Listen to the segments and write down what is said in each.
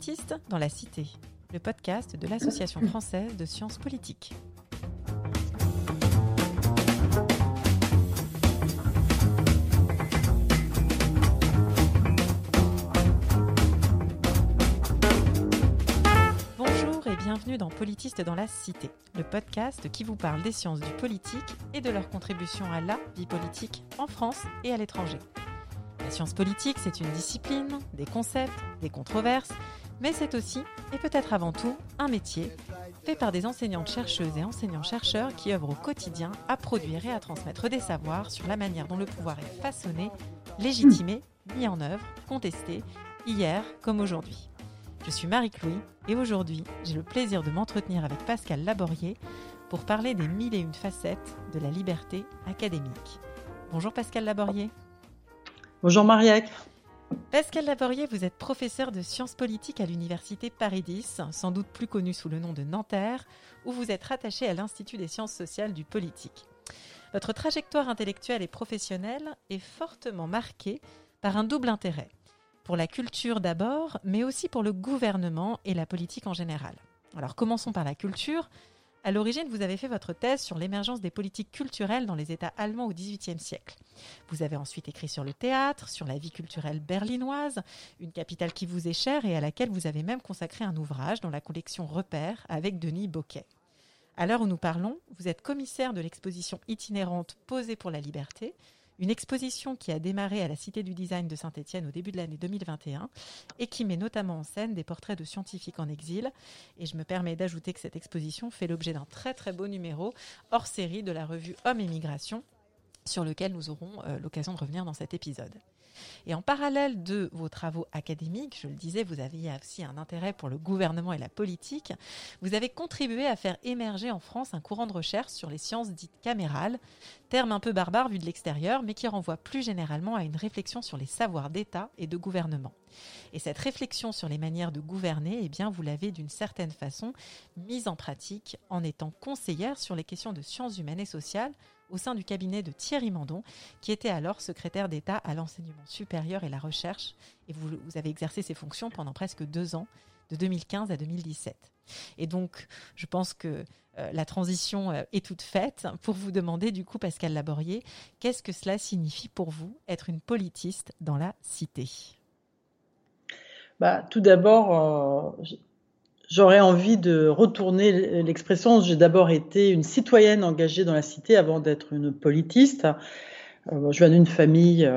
Politiste dans la Cité, le podcast de l'Association française de sciences politiques. Bonjour et bienvenue dans Politiste dans la Cité, le podcast qui vous parle des sciences du politique et de leur contribution à la vie politique en France et à l'étranger. La science politique, c'est une discipline, des concepts, des controverses, mais c'est aussi, et peut-être avant tout, un métier fait par des enseignantes chercheuses et enseignants-chercheurs qui œuvrent au quotidien à produire et à transmettre des savoirs sur la manière dont le pouvoir est façonné, légitimé, mis en œuvre, contesté, hier comme aujourd'hui. Je suis Marie-Chloé et aujourd'hui, j'ai le plaisir de m'entretenir avec Pascal Laborier pour parler des mille et une facettes de la liberté académique. Bonjour Pascal Laborier. Bonjour Mariette. Pascal Laborier, vous êtes professeur de sciences politiques à l'université Paris X, sans doute plus connu sous le nom de Nanterre, où vous êtes rattaché à l'Institut des sciences sociales du politique. Votre trajectoire intellectuelle et professionnelle est fortement marquée par un double intérêt. Pour la culture d'abord, mais aussi pour le gouvernement et la politique en général. Alors commençons par la culture. À l'origine, vous avez fait votre thèse sur l'émergence des politiques culturelles dans les États allemands au XVIIIe siècle. Vous avez ensuite écrit sur le théâtre, sur la vie culturelle berlinoise, une capitale qui vous est chère et à laquelle vous avez même consacré un ouvrage dans la collection Repères avec Denis Boquet. À l'heure où nous parlons, vous êtes commissaire de l'exposition itinérante Posée pour la liberté, une exposition qui a démarré à la Cité du Design de Saint-Étienne au début de l'année 2021 et qui met notamment en scène des portraits de scientifiques en exil. Et je me permets d'ajouter que cette exposition fait l'objet d'un très très beau numéro hors série de la revue Hommes et Migration sur lequel nous aurons euh, l'occasion de revenir dans cet épisode. Et en parallèle de vos travaux académiques, je le disais, vous aviez aussi un intérêt pour le gouvernement et la politique. Vous avez contribué à faire émerger en France un courant de recherche sur les sciences dites camérales, terme un peu barbare vu de l'extérieur, mais qui renvoie plus généralement à une réflexion sur les savoirs d'État et de gouvernement. Et cette réflexion sur les manières de gouverner, eh bien, vous l'avez d'une certaine façon mise en pratique en étant conseillère sur les questions de sciences humaines et sociales au sein du cabinet de Thierry Mandon, qui était alors secrétaire d'État à l'enseignement supérieur et la recherche. Et vous, avez exercé ces fonctions pendant presque deux ans, de 2015 à 2017. Et donc, je pense que euh, la transition euh, est toute faite pour vous demander, du coup, Pascal Laborier, qu'est-ce que cela signifie pour vous être une politiste dans la cité? Bah, Tout d'abord, euh, J'aurais envie de retourner l'expression. J'ai d'abord été une citoyenne engagée dans la cité avant d'être une politiste. Je viens d'une famille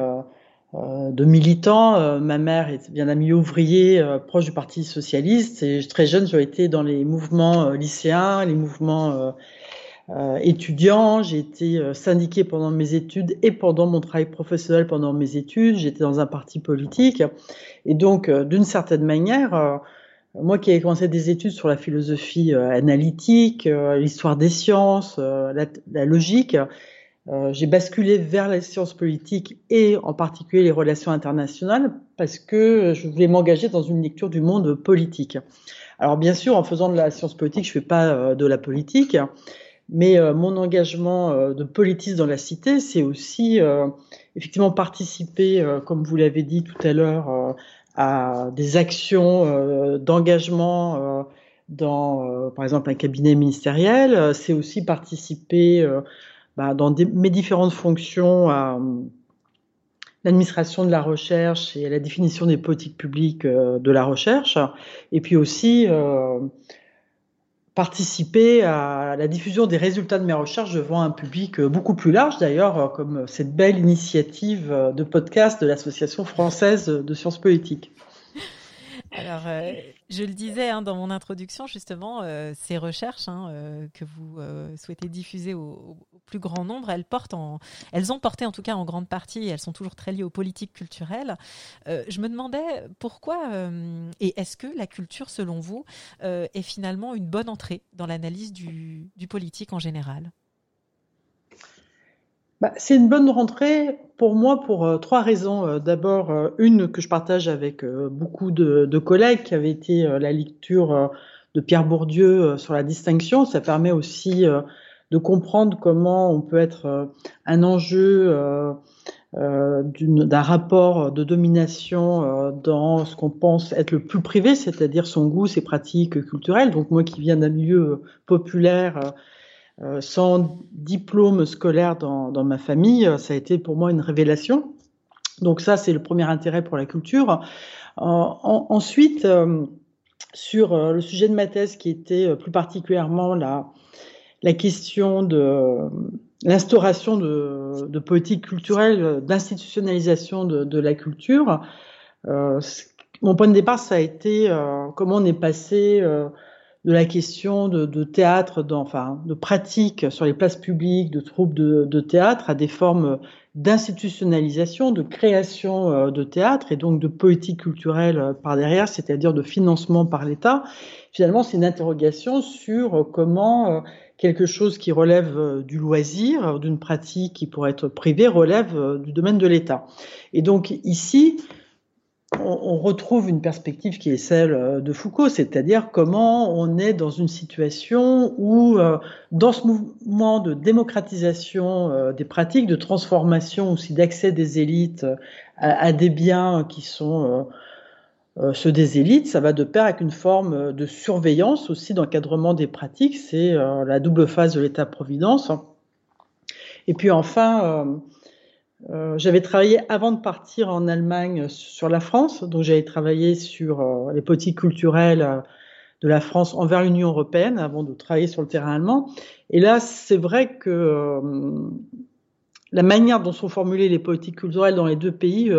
de militants. ma mère vient d'un milieu ouvrier proche du Parti socialiste. Et très jeune, j'ai été dans les mouvements lycéens, les mouvements étudiants. J'ai été syndiquée pendant mes études et pendant mon travail professionnel pendant mes études. J'étais dans un parti politique. Et donc, d'une certaine manière, moi qui ai commencé des études sur la philosophie euh, analytique, euh, l'histoire des sciences, euh, la, logique, j'ai basculé vers les sciences politiques et en particulier les relations internationales parce que je voulais m'engager dans une lecture du monde politique. Alors bien sûr, en faisant de la science politique, je fais pas de la politique, mais mon engagement de politiste dans la cité, c'est aussi effectivement participer, comme vous l'avez dit tout à l'heure, à des actions euh, d'engagement euh, dans, euh, par exemple, un cabinet ministériel. C'est aussi participer bah, dans mes différentes fonctions à l'administration de la recherche et à la définition des politiques publiques de la recherche, et puis aussi participer à la diffusion des résultats de mes recherches devant un public beaucoup plus large, d'ailleurs, comme cette belle initiative de podcast de l'Association française de sciences politiques. Alors, euh, je le disais hein, dans mon introduction, justement, euh, ces recherches hein, euh, que vous souhaitez diffuser au, plus grand nombre, elles, portent en, elles ont porté en tout cas en grande partie, elles sont toujours très liées aux politiques culturelles. je me demandais pourquoi, et est-ce que la culture, selon vous, est finalement une bonne entrée dans l'analyse du politique en général? Bah, c'est une bonne rentrée pour moi pour euh, trois raisons. Euh, d'abord, euh, une que je partage avec beaucoup de, collègues, qui avait été la lecture de Pierre Bourdieu sur la distinction. Ça permet aussi de comprendre comment on peut être un enjeu d'un rapport de domination dans ce qu'on pense être le plus privé, c'est-à-dire son goût, ses pratiques culturelles. Donc moi qui viens d'un milieu populaire, sans diplôme scolaire dans, ma famille, ça a été pour moi une révélation. Donc ça, c'est le premier intérêt pour la culture. ensuite, sur euh, le sujet de ma thèse qui était euh, plus particulièrement la, question de l'instauration de, politiques culturelles, d'institutionnalisation de, la culture. Euh, mon point de départ, ça a été euh, comment on est passé euh, de la question de, théâtre, enfin, de pratique sur les places publiques, de troupes de, de théâtre, à des formes d'institutionnalisation, de création euh, de théâtre et donc de politique culturelle euh, par derrière, c'est-à-dire de financement par l'État. Finalement, c'est une interrogation sur euh, comment quelque chose qui relève du loisir, d'une pratique qui pourrait être privée, relève du domaine de l'État. Et donc ici, on, retrouve une perspective qui est celle euh, de Foucault, c'est-à-dire comment on est dans une situation où, euh, dans ce mouvement de démocratisation euh, des pratiques, de transformation aussi d'accès des élites à, des biens qui sont ceux des élites, ça va de pair avec une forme de surveillance aussi d'encadrement des pratiques, c'est la double phase de l'État-providence. Et puis enfin, euh, j'avais travaillé avant de partir en Allemagne sur la France, donc j'avais travaillé sur euh, les politiques culturelles euh, de la France envers l'Union européenne avant de travailler sur le terrain allemand. Et là, c'est vrai que la manière dont sont formulées les politiques culturelles dans les deux pays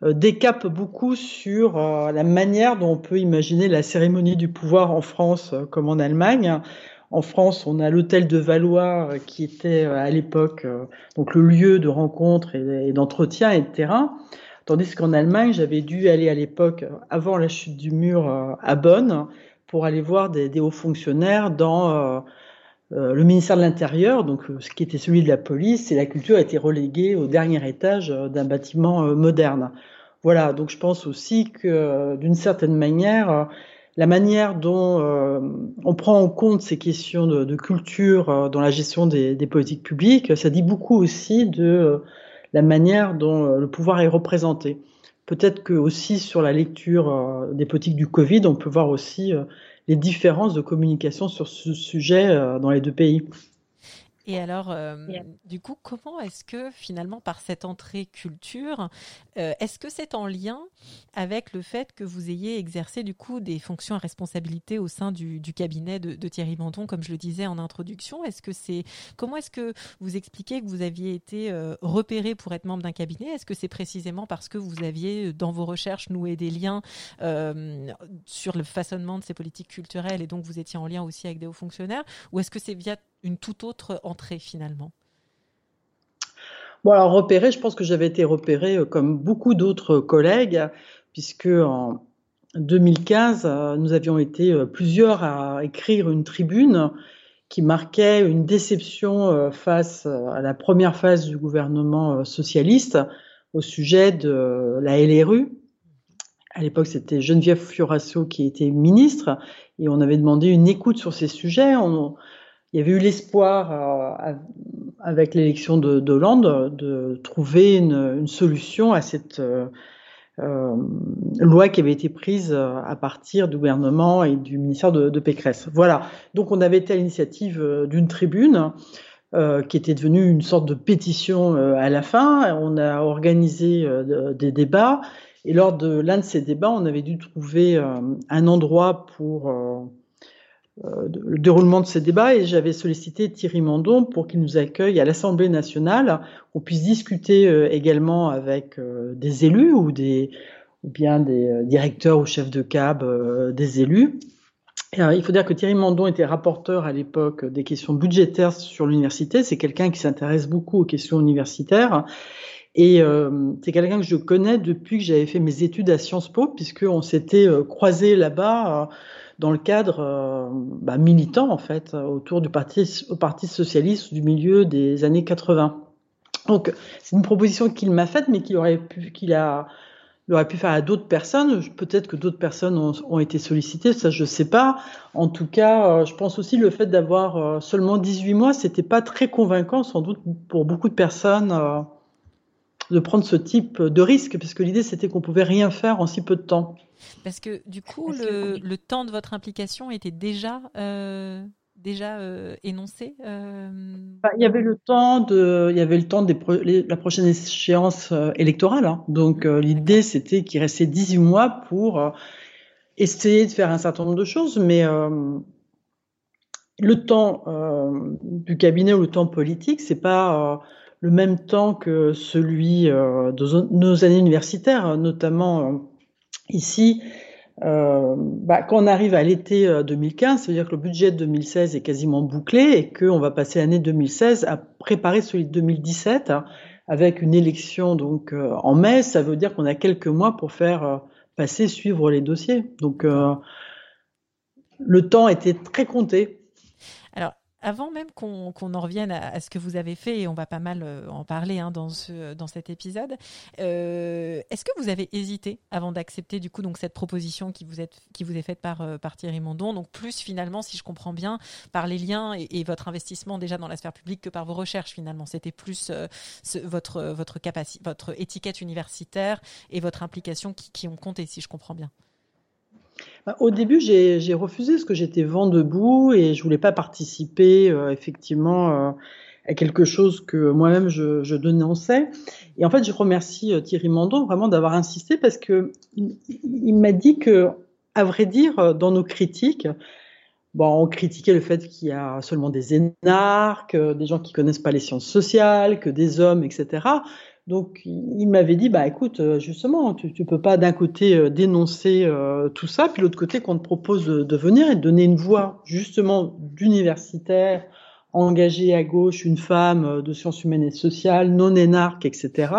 décape beaucoup sur la manière dont on peut imaginer la cérémonie du pouvoir en France comme en Allemagne. En France, on a l'hôtel de Valois euh, qui était euh, à l'époque euh, donc le lieu de rencontre et, d'entretien et de terrain. Tandis qu'en Allemagne, j'avais dû aller à l'époque, avant la chute du mur, à Bonn, pour aller voir des, hauts fonctionnaires dans le ministère de l'Intérieur, donc ce qui était celui de la police, et la culture a été reléguée au dernier étage d'un bâtiment moderne. Voilà, donc je pense aussi que d'une certaine manière, la manière dont euh, on prend en compte ces questions de, culture euh, dans la gestion des, politiques publiques, ça dit beaucoup aussi de euh, la manière dont le pouvoir est représenté. Peut-être que aussi sur la lecture des politiques du Covid, on peut voir aussi les différences de communication sur ce sujet dans les deux pays. Et alors, euh, du coup, comment est-ce que finalement, par cette entrée culture, euh, est-ce que c'est en lien avec le fait que vous ayez exercé du coup des fonctions à responsabilité au sein du, cabinet de, Thierry Bandon, comme je le disais en introduction? Est-ce que c'est comment est-ce que vous expliquez que vous aviez été euh, repéré pour être membre d'un cabinet? Est-ce que c'est précisément parce que vous aviez dans vos recherches noué des liens sur le façonnement de ces politiques culturelles et donc vous étiez en lien aussi avec des hauts fonctionnaires? Ou est-ce que c'est via une toute autre entrée finalement Bon, alors repéré, je pense que j'avais été repéré euh, comme beaucoup d'autres collègues, puisque en 2015, euh, nous avions été euh, plusieurs à écrire une tribune qui marquait une déception face à la première phase du gouvernement socialiste au sujet de la LRU. À l'époque, c'était Geneviève Fiorasso qui était ministre et on avait demandé une écoute sur ces sujets. Il y avait eu l'espoir, euh, avec l'élection de, Hollande, de trouver une, solution à cette euh, euh, loi qui avait été prise à partir du gouvernement et du ministère de, de Pécresse. Voilà. Donc on avait été à l'initiative d'une tribune. qui était devenue une sorte de pétition à la fin. On a organisé des débats et lors de l'un de ces débats, on avait dû trouver un endroit pour le déroulement de ces débats et j'avais sollicité Thierry Mandon pour qu'il nous accueille à l'Assemblée nationale, qu'on puisse discuter euh, également avec euh, des élus ou des ou bien des directeurs ou chefs de cab des élus. il faut dire que Thierry Mandon était rapporteur à l'époque des questions budgétaires sur l'université. C'est quelqu'un qui s'intéresse beaucoup aux questions universitaires. Et c'est quelqu'un que je connais depuis que j'avais fait mes études à Sciences Po, puisqu'on s'était croisés là-bas dans le cadre euh, bah, militant en fait autour du parti, socialiste du milieu des années 80. Donc c'est une proposition qu'il m'a faite, mais qu'il aurait pu, faire à d'autres personnes. Peut-être que d'autres personnes ont, été sollicitées, ça je sais pas. En tout cas, euh, je pense aussi le fait d'avoir euh, seulement 18 mois, c'était pas très convaincant, sans doute pour beaucoup de personnes de prendre ce type de risque, puisque l'idée c'était qu'on pouvait rien faire en si peu de temps. Parce que du coup, le, temps de votre implication était déjà euh, déjà euh, énoncé euh? bah, Il y avait le temps de, il y avait le temps des la prochaine échéance électorale. Hein. Donc mmh. l'idée c'était qu'il restait 18 mois pour essayer de faire un certain nombre de choses, mais le temps du cabinet ou le temps politique, c'est pas le même temps que celui de nos années universitaires, notamment ici. Euh, bah, quand on arrive à l'été 2015, ça veut dire que le budget de 2016 est quasiment bouclé et qu'on va passer l'année 2016 à préparer celui de 2017 hein, avec une élection donc en mai. Ça veut dire qu'on a quelques mois pour faire passer, suivre les dossiers. Donc le temps était très compté. Avant même qu'on en revienne à, ce que vous avez fait, et on va pas mal euh, en parler hein, dans, ce, dans cet épisode, euh, est-ce que vous avez hésité avant d'accepter du coup donc cette proposition qui vous, est, faite par, euh, par Thierry Mondon, donc plus finalement, si je comprends bien, par les liens et, votre investissement déjà dans la sphère publique que par vos recherches finalement, c'était plus votre, votre, votre étiquette universitaire et votre implication qui ont compté, si je comprends bien. Bah, au début, j'ai refusé parce que j'étais vent debout et je voulais pas participer euh, effectivement euh, à quelque chose que moi-même je, dénonçais. Et en fait, je remercie euh, Thierry Mandon vraiment d'avoir insisté parce que il, m'a dit que, à vrai dire, dans nos critiques, bon, on critiquait le fait qu'il y a seulement des énarques, des gens qui connaissent pas les sciences sociales, que des hommes, etc. Donc, il m'avait dit, bah écoute, euh, justement, tu, ne peux pas d'un côté euh, dénoncer euh, tout ça, puis l'autre côté qu'on te propose de, venir et de donner une voix, justement, d'universitaire, engagée à gauche, une femme de sciences humaines et sociales, non énarque, etc.,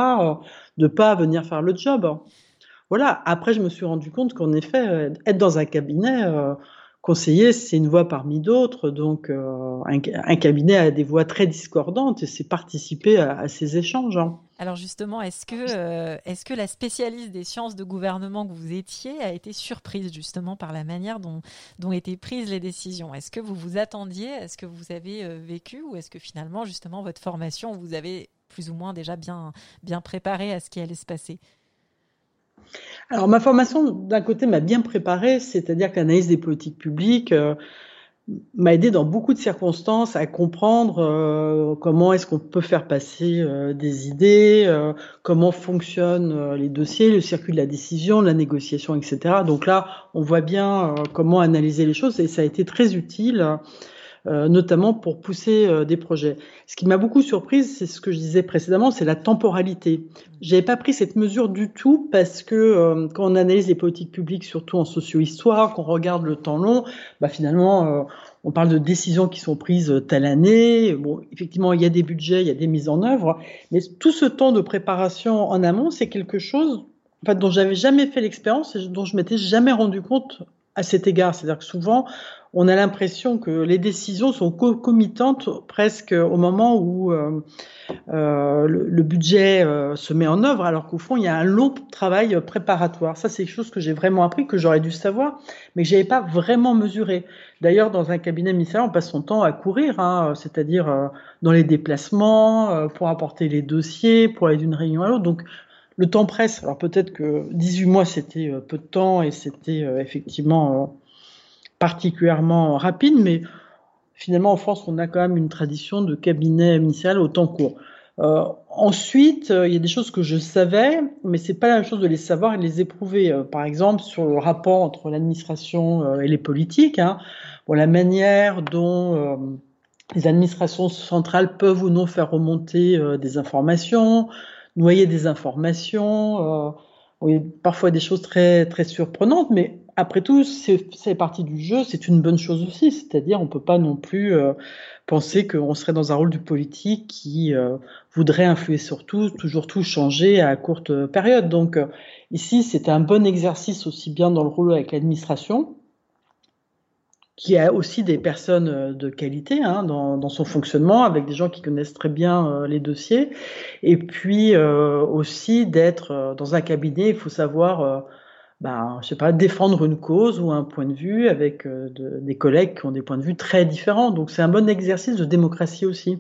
de pas venir faire le job. Voilà. Après, je me suis rendu compte qu'en effet, être dans un cabinet, conseiller, c'est une voix parmi d'autres, donc euh, un, cabinet a des voix très discordantes et c'est participer à, ces échanges. Hein. Alors justement, est-ce que, euh, est-ce que la spécialiste des sciences de gouvernement que vous étiez a été surprise justement par la manière dont, dont étaient prises les décisions? Est-ce que vous vous attendiez à ce que vous avez euh, vécu ou est-ce que finalement justement votre formation vous avez plus ou moins déjà bien, bien préparé à ce qui allait se passer? Alors ma formation, d'un côté, m'a bien préparé, c'est-à-dire que l'analyse des politiques publiques euh, m'a aidé dans beaucoup de circonstances à comprendre euh, comment est-ce qu'on peut faire passer euh, des idées, comment fonctionnent les dossiers, le circuit de la décision, la négociation, etc. Donc là, on voit bien comment analyser les choses et ça a été très utile euh, notamment pour pousser euh, des projets. Ce qui m'a beaucoup surprise, c'est ce que je disais précédemment, c'est la temporalité. J'avais pas pris cette mesure du tout parce que euh, quand on analyse les politiques publiques, surtout en socio-histoire, qu'on regarde le temps long, bah finalement, on parle de décisions qui sont prises telle année. Effectivement, il y a des budgets, il y a des mises en œuvre, mais tout ce temps de préparation en amont, c'est quelque chose en fait, dont j'avais jamais fait l'expérience et dont je m'étais jamais rendu compte à cet égard. C'est-à-dire que souvent, on a l'impression que les décisions sont concomitantes presque au moment où euh, euh, le, budget euh, se met en œuvre, alors qu'au fond, il y a un long travail préparatoire. Ça, c'est quelque chose que j'ai vraiment appris, que j'aurais dû savoir, mais que j'avais pas vraiment mesuré. D'ailleurs, dans un cabinet ministériel, on passe son temps à courir, hein, c'est-à-dire dans les déplacements, pour apporter les dossiers, pour aller d'une réunion à l'autre. Donc, le temps presse. Alors peut-être que 18 mois, c'était peu de temps et c'était effectivement particulièrement rapide, mais finalement en France, on a quand même une tradition de cabinet ministériel au temps court. Euh, ensuite, euh, il y a des choses que je savais, mais c'est pas la même chose de les savoir et de les éprouver. Euh, par exemple, sur le rapport entre l'administration et les politiques, hein, la manière dont les administrations centrales peuvent ou non faire remonter des informations, noyer des informations. Oui, parfois des choses très très surprenantes, mais après tout, c'est partie du jeu, c'est une bonne chose aussi. C'est-à-dire, on peut pas non plus euh, penser qu'on serait dans un rôle du politique qui euh, voudrait influer sur tout, toujours tout changer à courte période. Donc euh, ici, c'était un bon exercice aussi bien dans le rôle avec l'administration, qui a aussi des personnes de qualité hein, dans, dans, son fonctionnement, avec des gens qui connaissent très bien les dossiers, et puis aussi d'être dans un cabinet, il faut savoir bah, je sais pas, défendre une cause ou un point de vue avec euh, des collègues qui ont des points de vue très différents. Donc c'est un bon exercice de démocratie aussi.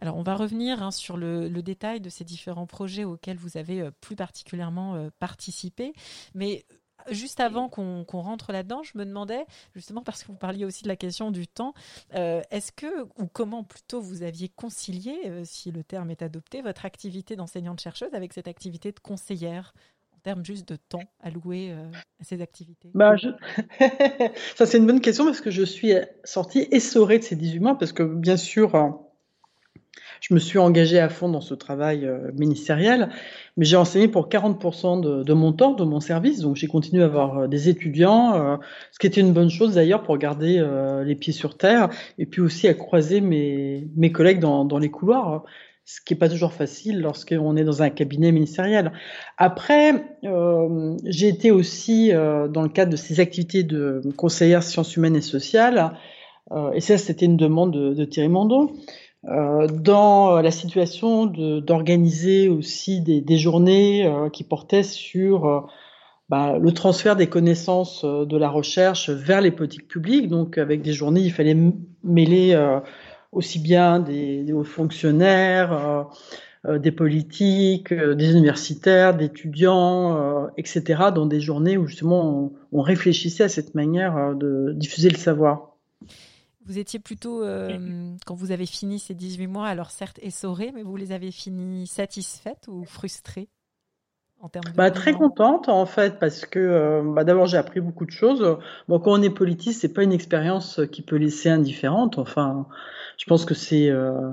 Alors, on va revenir hein, sur le, détail de ces différents projets auxquels vous avez euh, plus particulièrement euh, participé. Mais juste avant qu'on rentre là-dedans, je me demandais, justement parce que vous parliez aussi de la question du temps, est-ce que, ou comment plutôt vous aviez concilié, si le terme est adopté, votre activité d'enseignante-chercheuse avec cette activité de conseillère? Termes juste de temps alloué à ces activités? Bah, Ça, c'est une bonne question parce que je suis sortie essorée de ces 18 mois parce que, bien sûr, je me suis engagée à fond dans ce travail euh, ministériel, mais j'ai enseigné pour 40% de, mon temps, de mon service, donc j'ai continué à avoir euh, des étudiants, euh, ce qui était une bonne chose d'ailleurs pour garder les pieds sur terre, et puis aussi à croiser mes, collègues dans les couloirs ce qui n'est pas toujours facile lorsqu'on est dans un cabinet ministériel. Après, euh, j'ai été aussi euh, dans le cadre de ces activités de conseillère sciences humaines et sociales, euh, et ça c'était une demande de, Thierry Mandon, dans la situation d'organiser aussi des, journées qui portaient sur bah, le transfert des connaissances de la recherche vers les politiques publiques. Donc, avec des journées, il fallait mêler aussi bien des, hauts fonctionnaires, des politiques, des universitaires, d'étudiants, etc., dans des journées où justement on, réfléchissait à cette manière de diffuser le savoir. Vous étiez plutôt, euh, quand vous avez fini ces 18 mois, alors certes essorée, mais vous les avez finis satisfaites ou frustrées en termes de bah, Très contente en fait, parce que euh, bah, d'abord j'ai appris beaucoup de choses. Bon, quand on est politiste, c'est pas une expérience qui peut laisser indifférente. Enfin, je pense que c'est euh,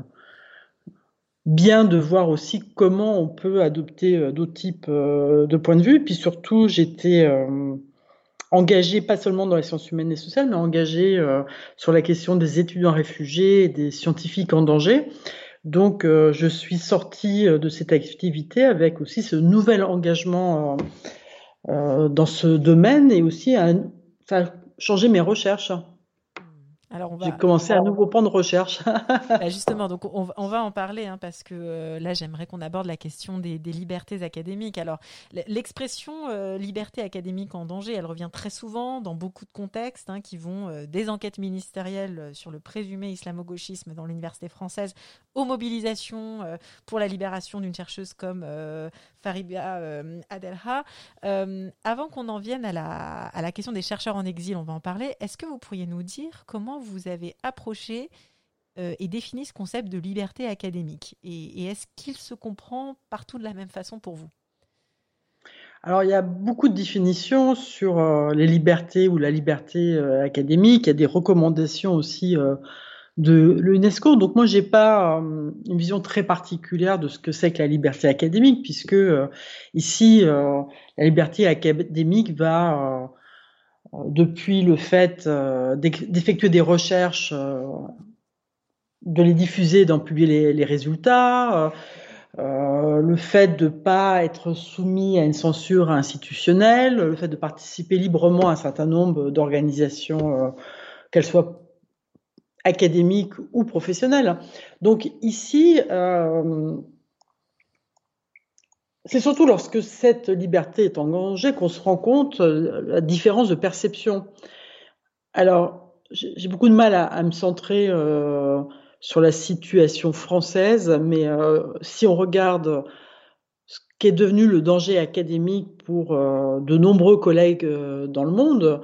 bien de voir aussi comment on peut adopter d'autres types de points de vue. Puis surtout, j'étais engagé pas seulement dans les sciences humaines et sociales, mais engagé euh, sur la question des étudiants réfugiés et des scientifiques en danger. Donc, euh, je suis sortie euh, de cette activité avec aussi ce nouvel engagement dans ce domaine et aussi ça a changé mes recherches. Alors J'ai commencé un nouveau pan de recherche. Bah, justement, donc on, va en parler hein, parce que euh, là, j'aimerais qu'on aborde la question des, libertés académiques. Alors, l'expression euh, liberté académique en danger, elle revient très souvent dans beaucoup de contextes hein, qui vont euh, des enquêtes ministérielles sur le présumé islamo-gauchisme dans l'université française aux mobilisations pour la libération d'une chercheuse comme Fariba Adelha. avant qu'on en vienne à la, à la question des chercheurs en exil, on va en parler. Est-ce que vous pourriez nous dire comment vous avez approché euh, et défini ce concept de liberté académique Et, est-ce qu'il se comprend partout de la même façon pour vous? Alors, il y a beaucoup de définitions sur euh, les libertés ou la liberté euh, académique. Il y a des recommandations aussi de l'UNESCO. Donc, moi, j'ai pas une vision très particulière de ce que c'est que la liberté académique, puisque ici, la liberté académique va depuis le fait euh, d'effectuer des recherches, euh, de les diffuser, d'en publier les, résultats, euh, le fait de ne pas être soumis à une censure institutionnelle, le fait de participer librement à un certain nombre d'organisations, qu'elles soient académiques ou professionnelles. Donc ici, c'est surtout lorsque cette liberté est engagée qu'on se rend compte euh, la différence de perception. Alors, j'ai beaucoup de mal à, me centrer euh, sur la situation française, mais euh, si on regarde ce qu'est devenu le danger académique pour de nombreux collègues dans le monde,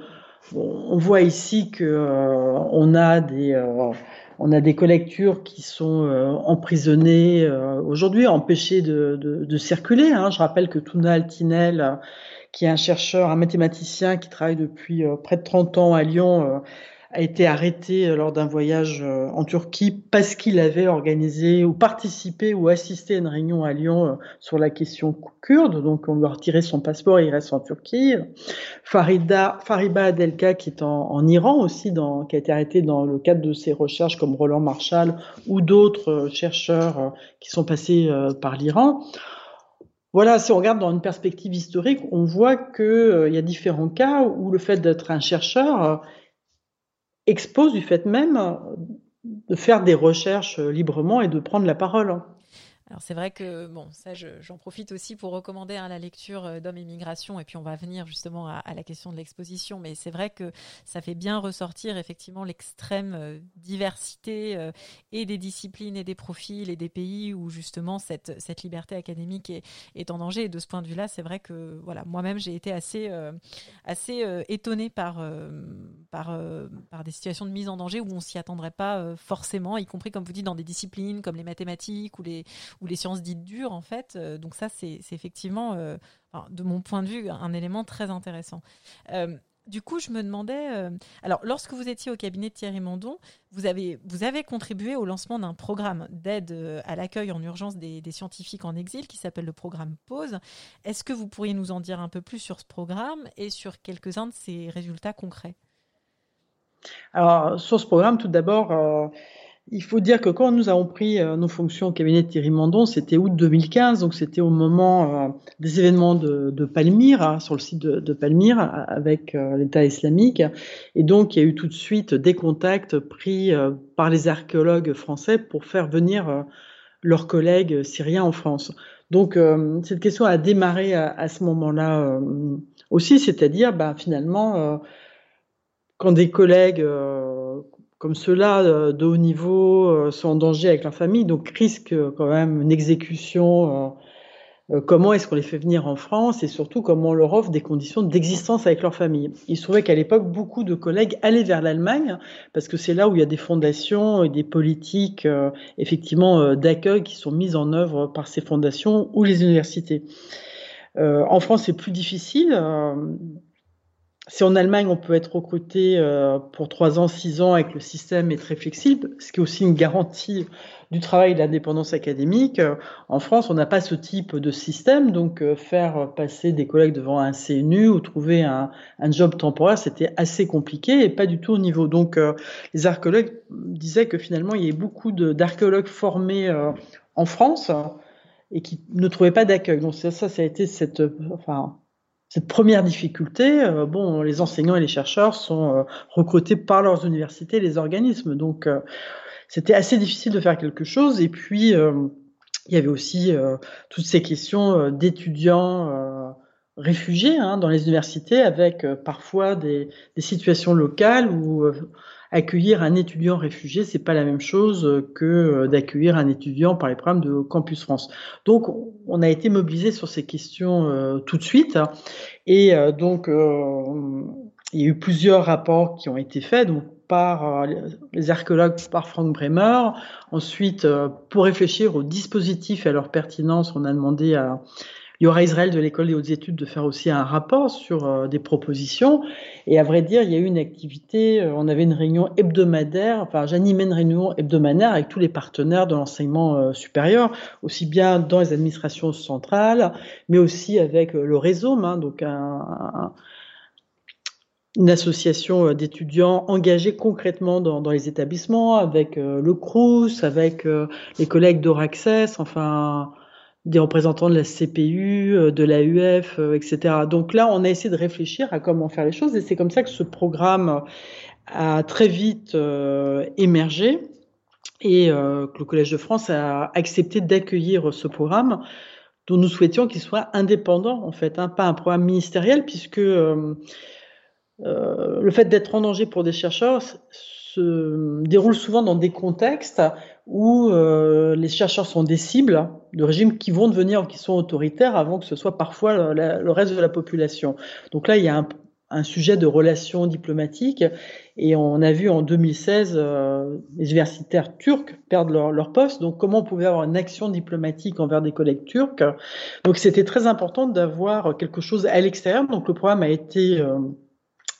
on voit ici que on a des on a des collectures qui sont euh, emprisonnées euh, aujourd'hui, empêchées de, circuler. Hein. Je rappelle que Tuna Altinel, qui est un chercheur, un mathématicien qui travaille depuis euh, près de 30 ans à Lyon, a été arrêté lors d'un voyage euh, en Turquie parce qu'il avait organisé ou participé ou assisté à une réunion à Lyon euh, sur la question kurde. Donc on lui a retiré son passeport et il reste en Turquie. Farida, Fariba Adelka qui est en, Iran aussi, qui a été arrêté dans le cadre de ses recherches comme Roland Marshall ou d'autres euh, chercheurs qui sont passés par l'Iran. Voilà, si on regarde dans une perspective historique, on voit qu'il y a différents cas où le fait d'être un chercheur expose du fait même de faire des recherches librement et de prendre la parole. C'est vrai que bon, ça j'en profite aussi pour recommander hein, la lecture euh, d'Hommes et Migration et puis on va venir justement à, la question de l'exposition. Mais c'est vrai que ça fait bien ressortir effectivement l'extrême euh, diversité euh, et des disciplines et des profils et des pays où justement cette, liberté académique est, en danger. Et de ce point de vue-là, c'est vrai que voilà, moi-même j'ai été assez assez étonnée par par par des situations de mise en danger où on s'y attendrait pas forcément, y compris comme vous dites dans des disciplines comme les mathématiques ou les ou les sciences dites dures en fait. Euh, donc ça, c'est effectivement, euh, de mon point de vue, un élément très intéressant. Euh, du coup, je me demandais, alors lorsque vous étiez au cabinet de Thierry Mandon, vous avez, vous avez contribué au lancement d'un programme d'aide à l'accueil en urgence des, scientifiques en exil qui s'appelle le programme PAUSE. Est-ce que vous pourriez nous en dire un peu plus sur ce programme et sur quelques-uns de ses résultats concrets? Alors, sur ce programme, tout d'abord, il faut dire que quand nous avons pris euh, nos fonctions au cabinet de Thierry Mandon, c'était août 2015, donc c'était au moment euh, des événements de, Palmyre, hein, sur le site de, de Palmyre, avec euh, l'État islamique. Et donc, il y a eu tout de suite des contacts pris par les archéologues français pour faire venir leurs collègues syriens en France. Donc, cette question a démarré à, à ce moment-là aussi, c'est-à-dire, bah, finalement, quand des collègues comme ceux-là euh, de haut niveau euh, sont en danger avec leur famille, donc risquent euh, quand même une exécution. comment est-ce qu'on les fait venir en France et surtout comment on leur offre des conditions d'existence avec leur famille. Il se trouvait qu'à l'époque, beaucoup de collègues allaient vers l'Allemagne parce que c'est là où il y a des fondations et des politiques effectivement d'accueil qui sont mises en œuvre par ces fondations ou les universités. en France, c'est plus difficile si en Allemagne on peut être recruté euh, pour trois ans, six ans et que le système est très flexible, ce qui est aussi une garantie du travail et de l'indépendance académique, euh, en France on n'a pas ce type de système, donc euh, faire passer des collègues devant un CNU ou trouver un, un job temporaire, c'était assez compliqué et pas du tout au niveau. Donc les archéologues disaient que finalement il y avait beaucoup d'archéologues formés en France et qui ne trouvaient pas d'accueil. Donc ça, ça a été cette, enfin cette première difficulté, euh, bon, les enseignants et les chercheurs sont euh, recrutés par leurs universités, les organismes, donc euh, c'était assez difficile de faire quelque chose. Et puis il y avait aussi toutes ces questions d'étudiants réfugiés hein, dans les universités, avec parfois des, des, situations locales où accueillir un étudiant réfugié, c'est pas la même chose que euh, d'accueillir un étudiant par les programmes de Campus France. Donc, on a été mobilisé sur ces questions euh, tout de suite. Et euh, donc, il y a eu plusieurs rapports qui ont été faits. Donc, par les archéologues, par Frank Bremer. Ensuite, pour réfléchir aux dispositifs et à leur pertinence, on a demandé à, il y aura Israël de l'école des hautes études de faire aussi un rapport sur euh, des propositions. Et à vrai dire, il y a eu une activité, euh, on avait une réunion hebdomadaire, enfin j'animais une réunion hebdomadaire avec tous les partenaires de l'enseignement euh, supérieur, aussi bien dans les administrations centrales, mais aussi avec le réseau, hein, donc un, une association d'étudiants engagés concrètement dans, dans, les établissements, avec le CRUS, avec les collègues d'Oraccess, enfin des représentants de la CPU, euh, de l'AUF, euh, etc. Donc là, on a essayé de réfléchir à comment faire les choses et c'est comme ça que ce programme a très vite euh, émergé et que le Collège de France a accepté d'accueillir ce programme dont nous souhaitions qu'il soit indépendant, en fait, hein, pas un programme ministériel, puisque le fait d'être en danger pour des chercheurs se déroule souvent dans des contextes où euh, les chercheurs sont des cibles de régimes qui vont devenir qui sont autoritaires avant que ce soit parfois le, reste de la population. Donc là, il y a un, sujet de relations diplomatiques et on a vu en 2016 euh, les universitaires turcs perdre leur, leur, poste. Donc comment on pouvait avoir une action diplomatique envers des collègues turcs? Donc c'était très important d'avoir quelque chose à l'extérieur. Donc le programme a été euh,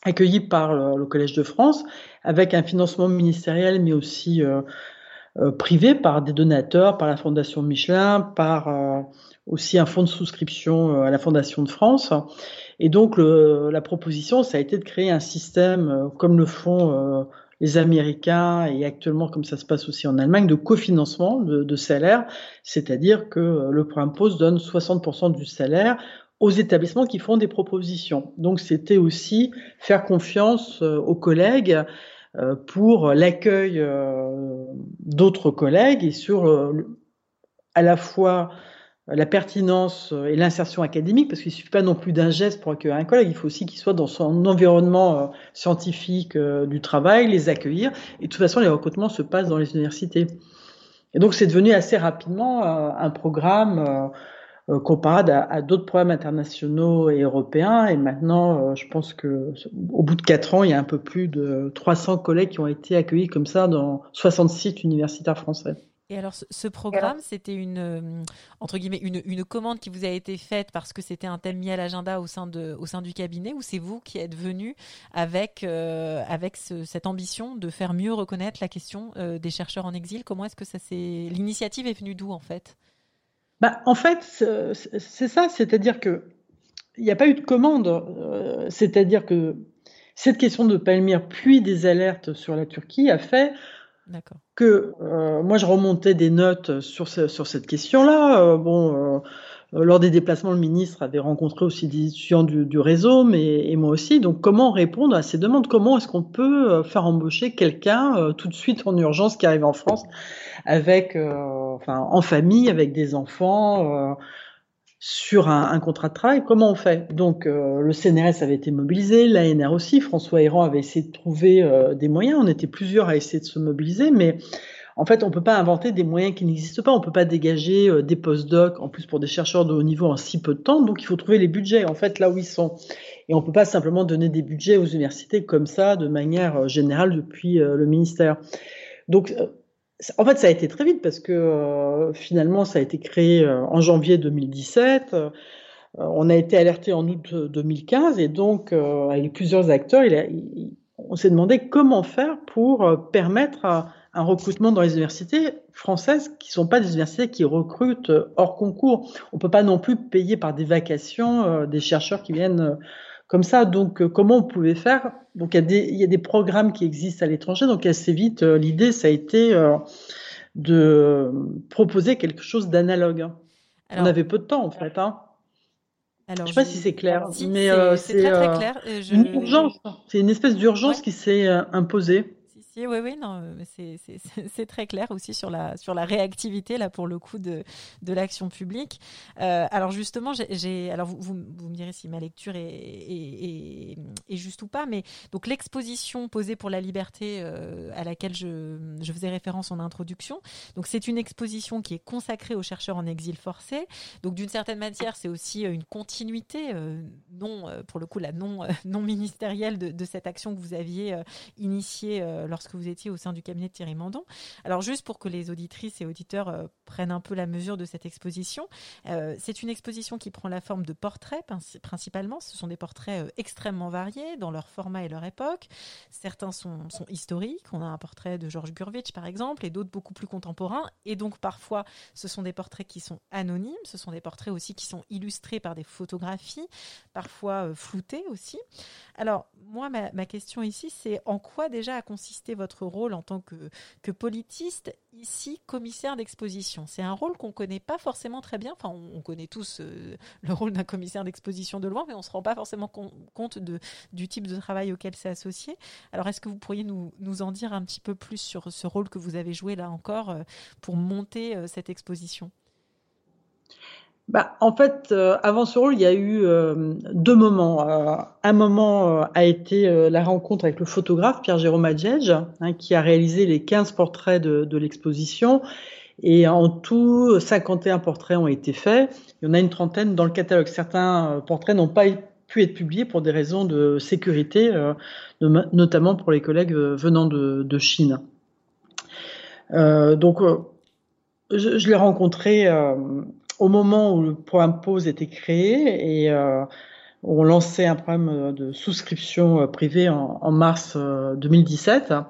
accueilli par le, Collège de France avec un financement ministériel mais aussi euh, euh, privé par des donateurs, par la Fondation Michelin, par euh, aussi un fonds de souscription à la Fondation de France. Et donc la proposition, ça a été de créer un système comme le font les Américains et actuellement comme ça se passe aussi en Allemagne de cofinancement de, salaire, c'est-à-dire que le programme donne 60% du salaire aux établissements qui font des propositions. Donc c'était aussi faire confiance aux collègues pour l'accueil euh, d'autres collègues et sur à la fois la pertinence et l'insertion académique, parce qu'il ne suffit pas non plus d'un geste pour accueillir un collègue, il faut aussi qu'il soit dans son environnement scientifique du travail, les accueillir. Et de toute façon, les recrutements se passent dans les universités. Et donc, c'est devenu assez rapidement un programme euh, comparable à, d'autres programmes internationaux et européens. Et maintenant, euh, je pense que au bout de quatre ans, il y a un peu plus de 300 collègues qui ont été accueillis comme ça dans 60 sites universitaires français. Et alors, ce, programme, c'était une, euh, entre guillemets, une, une, commande qui vous a été faite parce que c'était un thème mis à l'agenda au, sein de, au sein du cabinet ou c'est vous qui êtes venu avec, avec cette ambition de faire mieux reconnaître la question des chercheurs en exil? Comment est-ce que ça s'est. L'initiative est venue d'où, en fait? Bah, en fait, c'est ça, c'est-à-dire que il n'y a pas eu de commande. Euh, c'est-à-dire que cette question de Palmyre, puis des alertes sur la Turquie, a fait que euh, moi je remontais des notes sur, sur cette question-là. Euh, bon, lors des déplacements, le ministre avait rencontré aussi des étudiants du, réseau, mais et moi aussi. Donc, comment répondre à ces demandes? Comment est-ce qu'on peut faire embaucher quelqu'un tout de suite en urgence qui arrive en France avec, euh, enfin, en famille, avec des enfants, euh, sur un, contrat de travail? Comment on fait? Donc, euh, le CNRS avait été mobilisé, l'ANR aussi. François Héran avait essayé de trouver des moyens. On était plusieurs à essayer de se mobiliser, mais en fait, on peut pas inventer des moyens qui n'existent pas. On peut pas dégager des post-docs, en plus pour des chercheurs de haut niveau en si peu de temps. Donc, il faut trouver les budgets, en fait, là où ils sont. Et on peut pas simplement donner des budgets aux universités comme ça, de manière générale, depuis le ministère. Donc, en fait, ça a été très vite parce que euh, finalement, ça a été créé euh, en janvier 2017. Euh, on a été alerté en août 2015 et donc, avec plusieurs acteurs, on s'est demandé comment faire pour permettre un recrutement dans les universités françaises qui ne sont pas des universités qui recrutent hors concours. On ne peut pas non plus payer par des vacations des chercheurs qui viennent comme ça. Donc, euh, comment on pouvait faire? Donc, il y, a des, il y, a des, programmes qui existent à l'étranger. Donc, assez vite, euh, l'idée, ça a été euh, de proposer quelque chose d'analogue. On avait peu de temps, en fait. Hein. Alors, je ne sais pas si c'est clair, mais c'est très, très clair. une urgence. C'est une espèce d'urgence qui s'est imposée oui, oui, non, c'est très clair aussi sur la, réactivité, là, pour le coup, de, l'action publique. Euh, alors, justement, j'ai. Alors, vous, vous, me direz si ma lecture est, juste ou pas, mais donc, l'exposition posée pour la liberté euh, à laquelle je, faisais référence en introduction, donc, c'est une exposition qui est consacrée aux chercheurs en exil forcé. Donc, d'une certaine matière, c'est aussi euh, une continuité, non, pour le coup, la non, non ministérielle de, de, cette action que vous aviez initiée lorsque que vous étiez au sein du cabinet de Thierry Mandon. Alors juste pour que les auditrices et auditeurs euh, prennent un peu la mesure de cette exposition, euh, c'est une exposition qui prend la forme de portraits principalement. Ce sont des portraits euh, extrêmement variés dans leur format et leur époque. Certains sont, historiques. On a un portrait de Georges Gurvitch par exemple et d'autres beaucoup plus contemporains. Et donc parfois ce sont des portraits qui sont anonymes. Ce sont des portraits aussi qui sont illustrés par des photographies, parfois floutées aussi. Alors moi ma question ici c'est en quoi déjà a consisté votre rôle en tant que, politiste, ici commissaire d'exposition. C'est un rôle qu'on ne connaît pas forcément très bien. Enfin, on, connaît tous euh, le rôle d'un commissaire d'exposition de loin, mais on ne se rend pas forcément compte de, du type de travail auquel c'est associé. Alors, est-ce que vous pourriez nous, nous, en dire un petit peu plus sur ce rôle que vous avez joué là encore euh, pour monter euh, cette exposition? Bah, en fait, euh, avant ce rôle, il y a eu euh, deux moments. Euh, un moment a été la rencontre avec le photographe Pierre-Jérôme Adjège, hein, qui a réalisé les 15 portraits de, de l'exposition. Et en tout, 51 portraits ont été faits. Il y en a une trentaine dans le catalogue. Certains portraits n'ont pas pu être publiés pour des raisons de sécurité, notamment pour les collègues venant de, de Chine. donc, je, je l'ai rencontré au moment où le programme Pause était créé et euh, on lançait un programme de souscription euh, privée en, mars 2017 euh,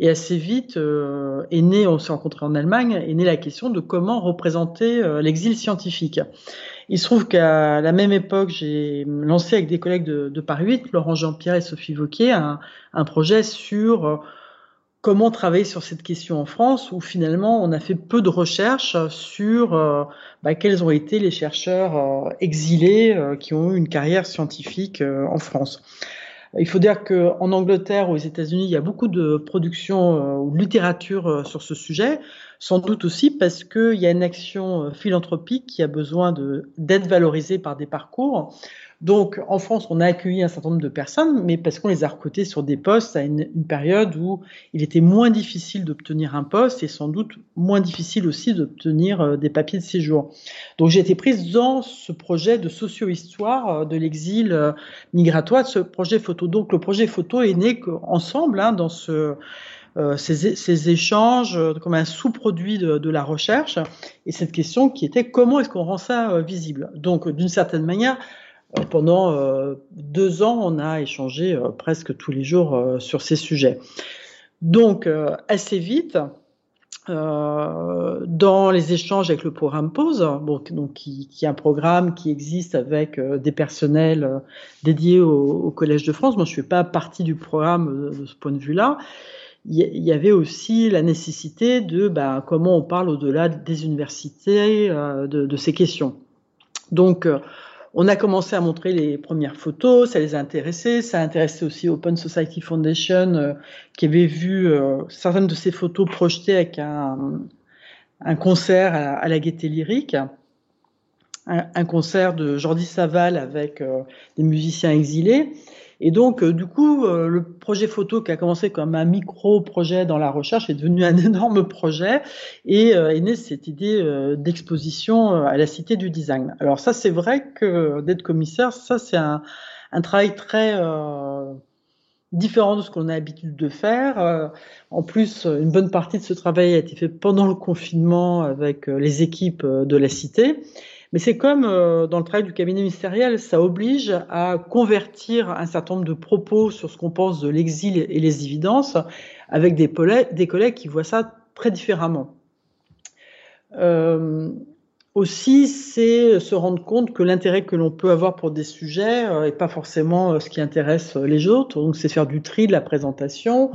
et assez vite euh, est né, on s'est rencontré en Allemagne, est née la question de comment représenter l'exil scientifique. Il se trouve qu'à la même époque, j'ai lancé avec des collègues de, Paris 8, Laurent Jean-Pierre et Sophie Vauquier, un projet sur comment travailler sur cette question en France, où finalement on a fait peu de recherches sur euh, bah, quels ont été les chercheurs euh, exilés euh, qui ont eu une carrière scientifique en France. Il faut dire qu'en Angleterre ou aux États-Unis, il y a beaucoup de production ou de littérature sur ce sujet. Sans doute aussi parce qu'il y a une action philanthropique qui a besoin d'être valorisée par des parcours. Donc, en France, on a accueilli un certain nombre de personnes, mais parce qu'on les a recrutées sur des postes à une, période où il était moins difficile d'obtenir un poste et sans doute moins difficile aussi d'obtenir euh, des papiers de séjour. Donc, j'ai été prise dans ce projet de socio-histoire euh, de l'exil euh, migratoire, ce projet photo. Donc, le projet photo est né ensemble hein, dans ce, ces, échanges comme un sous-produit de, la recherche et cette question qui était comment est-ce qu'on rend ça visible. Donc, d'une certaine manière, euh, pendant euh, deux ans, on a échangé euh, presque tous les jours sur ces sujets. Donc, assez vite, dans les échanges avec le programme Pause, donc, qui, est un programme qui existe avec des personnels dédiés au, Collège de France. Moi, je ne fais pas partie du programme de ce point de vue-là. Il y, avait aussi la nécessité de bah, comment on parle au-delà des universités de, de, ces questions. Donc, on a commencé à montrer les premières photos, ça les a intéressés, ça a intéressé aussi Open Society Foundation euh, qui avait vu euh, certaines de ces photos projetées avec un, concert à, la Gaieté Lyrique, un, concert de Jordi Saval avec euh, des musiciens exilés. Et donc, euh, du coup, euh, le projet photo qui a commencé comme un micro-projet dans la recherche est devenu un énorme projet et euh, est né cette idée d'exposition à la Cité du Design. Alors ça, c'est vrai que d'être commissaire, ça, c'est un, un, travail très différent de ce qu'on a l'habitude de faire. en plus, une bonne partie de ce travail a été fait pendant le confinement avec les équipes de la Cité. Mais c'est comme euh, dans le travail du cabinet ministériel, ça oblige à convertir un certain nombre de propos sur ce qu'on pense de l'exil et les évidences avec des, collègues qui voient ça très différemment. Euh, aussi, c'est se rendre compte que l'intérêt que l'on peut avoir pour des sujets n'est euh, pas forcément ce qui intéresse les autres. Donc, c'est faire du tri de la présentation,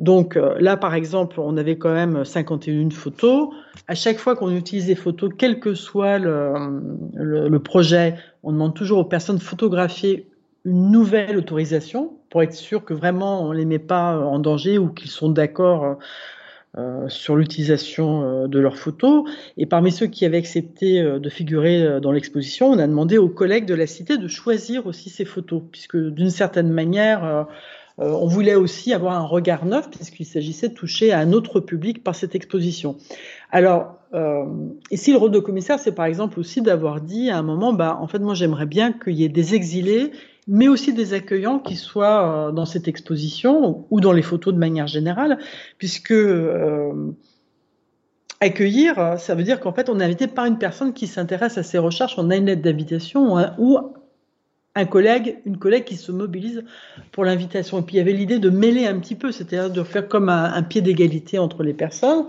donc euh, là, par exemple, on avait quand même 51 photos. À chaque fois qu'on utilise des photos, quel que soit le, projet, on demande toujours aux personnes photographiées une nouvelle autorisation pour être sûr que vraiment on les met pas en danger ou qu'ils sont d'accord euh, sur l'utilisation euh, de leurs photos. Et parmi ceux qui avaient accepté de figurer dans l'exposition, on a demandé aux collègues de la cité de choisir aussi ces photos, puisque d'une certaine manière, euh, on voulait aussi avoir un regard neuf puisqu'il s'agissait de toucher à un autre public par cette exposition. Alors, euh, ici, le rôle de commissaire, c'est par exemple aussi d'avoir dit à un moment, bah, en fait, moi, j'aimerais bien qu'il y ait des exilés, mais aussi des accueillants qui soient euh, dans cette exposition ou dans les photos de manière générale, puisque accueillir, ça veut dire qu'en fait, on est invité par une personne qui s'intéresse à ces recherches, on a une lettre d'invitation ou un collègue, une collègue qui se mobilise pour l'invitation. Et puis il y avait l'idée de mêler un petit peu, c'est-à-dire de faire comme un, pied d'égalité entre les personnes.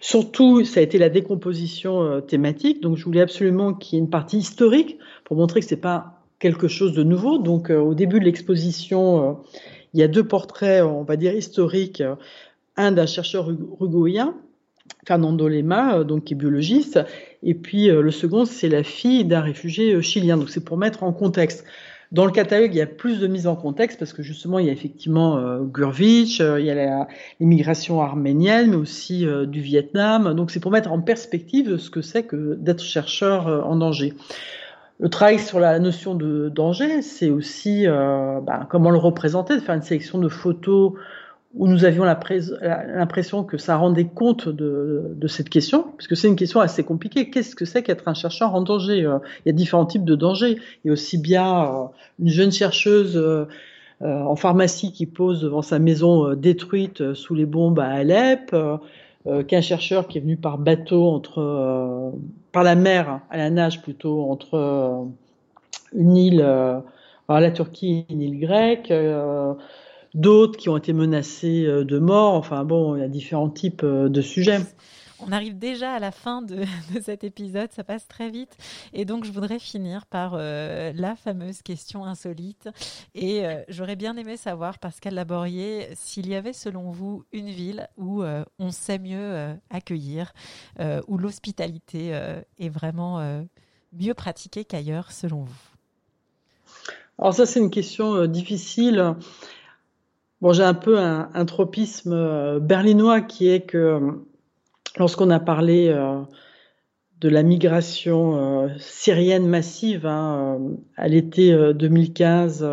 Surtout, ça a été la décomposition euh, thématique. Donc je voulais absolument qu'il y ait une partie historique pour montrer que c'est pas quelque chose de nouveau. Donc euh, au début de l'exposition, euh, il y a deux portraits, on va dire historiques, un d'un chercheur uruguayen Fernando Lema, donc qui est biologiste, et puis le second, c'est la fille d'un réfugié chilien. Donc c'est pour mettre en contexte. Dans le catalogue, il y a plus de mise en contexte parce que justement, il y a effectivement euh, Gurvitch, euh, il y a l'immigration arménienne, mais aussi euh, du Vietnam. Donc, c'est pour mettre en perspective ce que c'est que d'être chercheur en danger. Le travail sur la notion de danger, c'est aussi ben, comment le représenter, de faire une sélection de photos où nous avions l'impression que ça rendait compte de, de cette question, puisque c'est une question assez compliquée. Qu'est-ce que c'est qu'être un chercheur en danger euh, Il y a différents types de dangers. Il y a aussi bien euh, une jeune chercheuse euh, en pharmacie qui pose devant sa maison détruite sous les bombes à Alep, qu'un chercheur qui est venu par bateau entre par la mer à la nage plutôt entre une île, la Turquie et une île grecque d'autres qui ont été menacés euh, de mort. Enfin bon, il y a différents types euh, de sujets. On arrive déjà à la fin de, cet épisode, ça passe très vite. Et donc, je voudrais finir par euh, la fameuse question insolite. Et j'aurais bien aimé savoir, Pascal Laborier, s'il y avait selon vous une ville où on sait mieux accueillir, où l'hospitalité est vraiment mieux pratiquée qu'ailleurs, selon vous? Alors ça, c'est une question difficile. Bon, j'ai un peu un, tropisme euh, berlinois qui est que lorsqu'on a parlé de la migration syrienne massive hein, à l'été 2015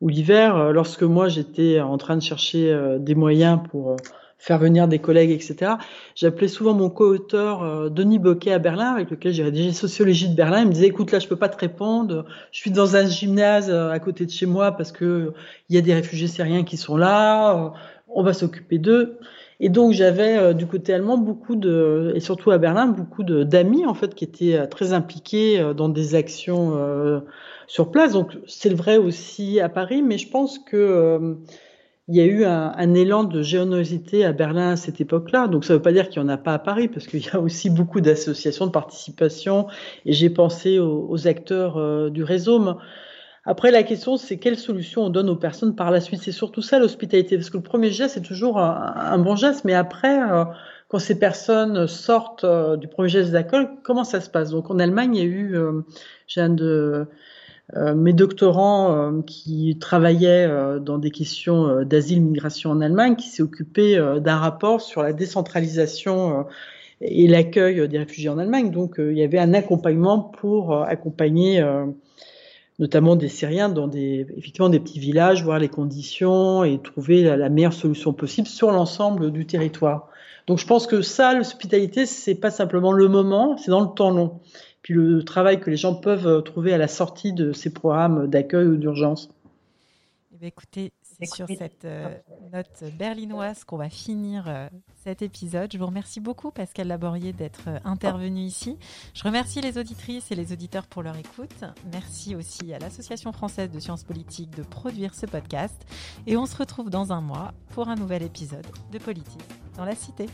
ou l'hiver, lorsque moi j'étais en train de chercher des moyens pour faire venir des collègues, etc. J'appelais souvent mon co-auteur euh, Denis Boquet à Berlin, avec lequel j'ai rédigé Sociologie de Berlin. Il me disait, écoute, là, je peux pas te répondre. Je suis dans un gymnase euh, à côté de chez moi parce que il y a des réfugiés syriens qui sont là. Euh, on va s'occuper d'eux. Et donc j'avais du côté allemand beaucoup de, et surtout à Berlin, beaucoup d'amis en fait qui étaient très impliqués dans des actions sur place. Donc c'est vrai aussi à Paris, mais je pense que il y a eu un, élan de générosité à Berlin à cette époque-là. Donc ça ne veut pas dire qu'il n'y en a pas à Paris, parce qu'il y a aussi beaucoup d'associations de participation, et j'ai pensé aux, acteurs euh, du réseau. Après, la question, c'est quelle solution on donne aux personnes par la suite? C'est surtout ça l'hospitalité, parce que le premier geste, c'est toujours un, bon geste, mais après, euh, quand ces personnes sortent euh, du premier geste d'accueil, comment ça se passe? Donc en Allemagne, il y a eu, j'ai un de euh, mes doctorants euh, qui travaillaient euh, dans des questions d'asile, migration en Allemagne, qui s'est occupé d'un rapport sur la décentralisation et l'accueil des réfugiés en Allemagne. Donc il y avait un accompagnement pour accompagner notamment des Syriens dans des effectivement des petits villages, voir les conditions et trouver la, meilleure solution possible sur l'ensemble du territoire. Donc je pense que ça, l'hospitalité, c'est pas simplement le moment, c'est dans le temps long puis le travail que les gens peuvent trouver à la sortie de ces programmes d'accueil ou d'urgence. Eh écoutez, sur cette euh, note berlinoise qu'on va finir euh, cet épisode. Je vous remercie beaucoup, Pascal Laborier, d'être intervenu ici. Je remercie les auditrices et les auditeurs pour leur écoute. Merci aussi à l'Association française de sciences politiques de produire ce podcast. Et on se retrouve dans un mois pour un nouvel épisode de Politique dans la Cité.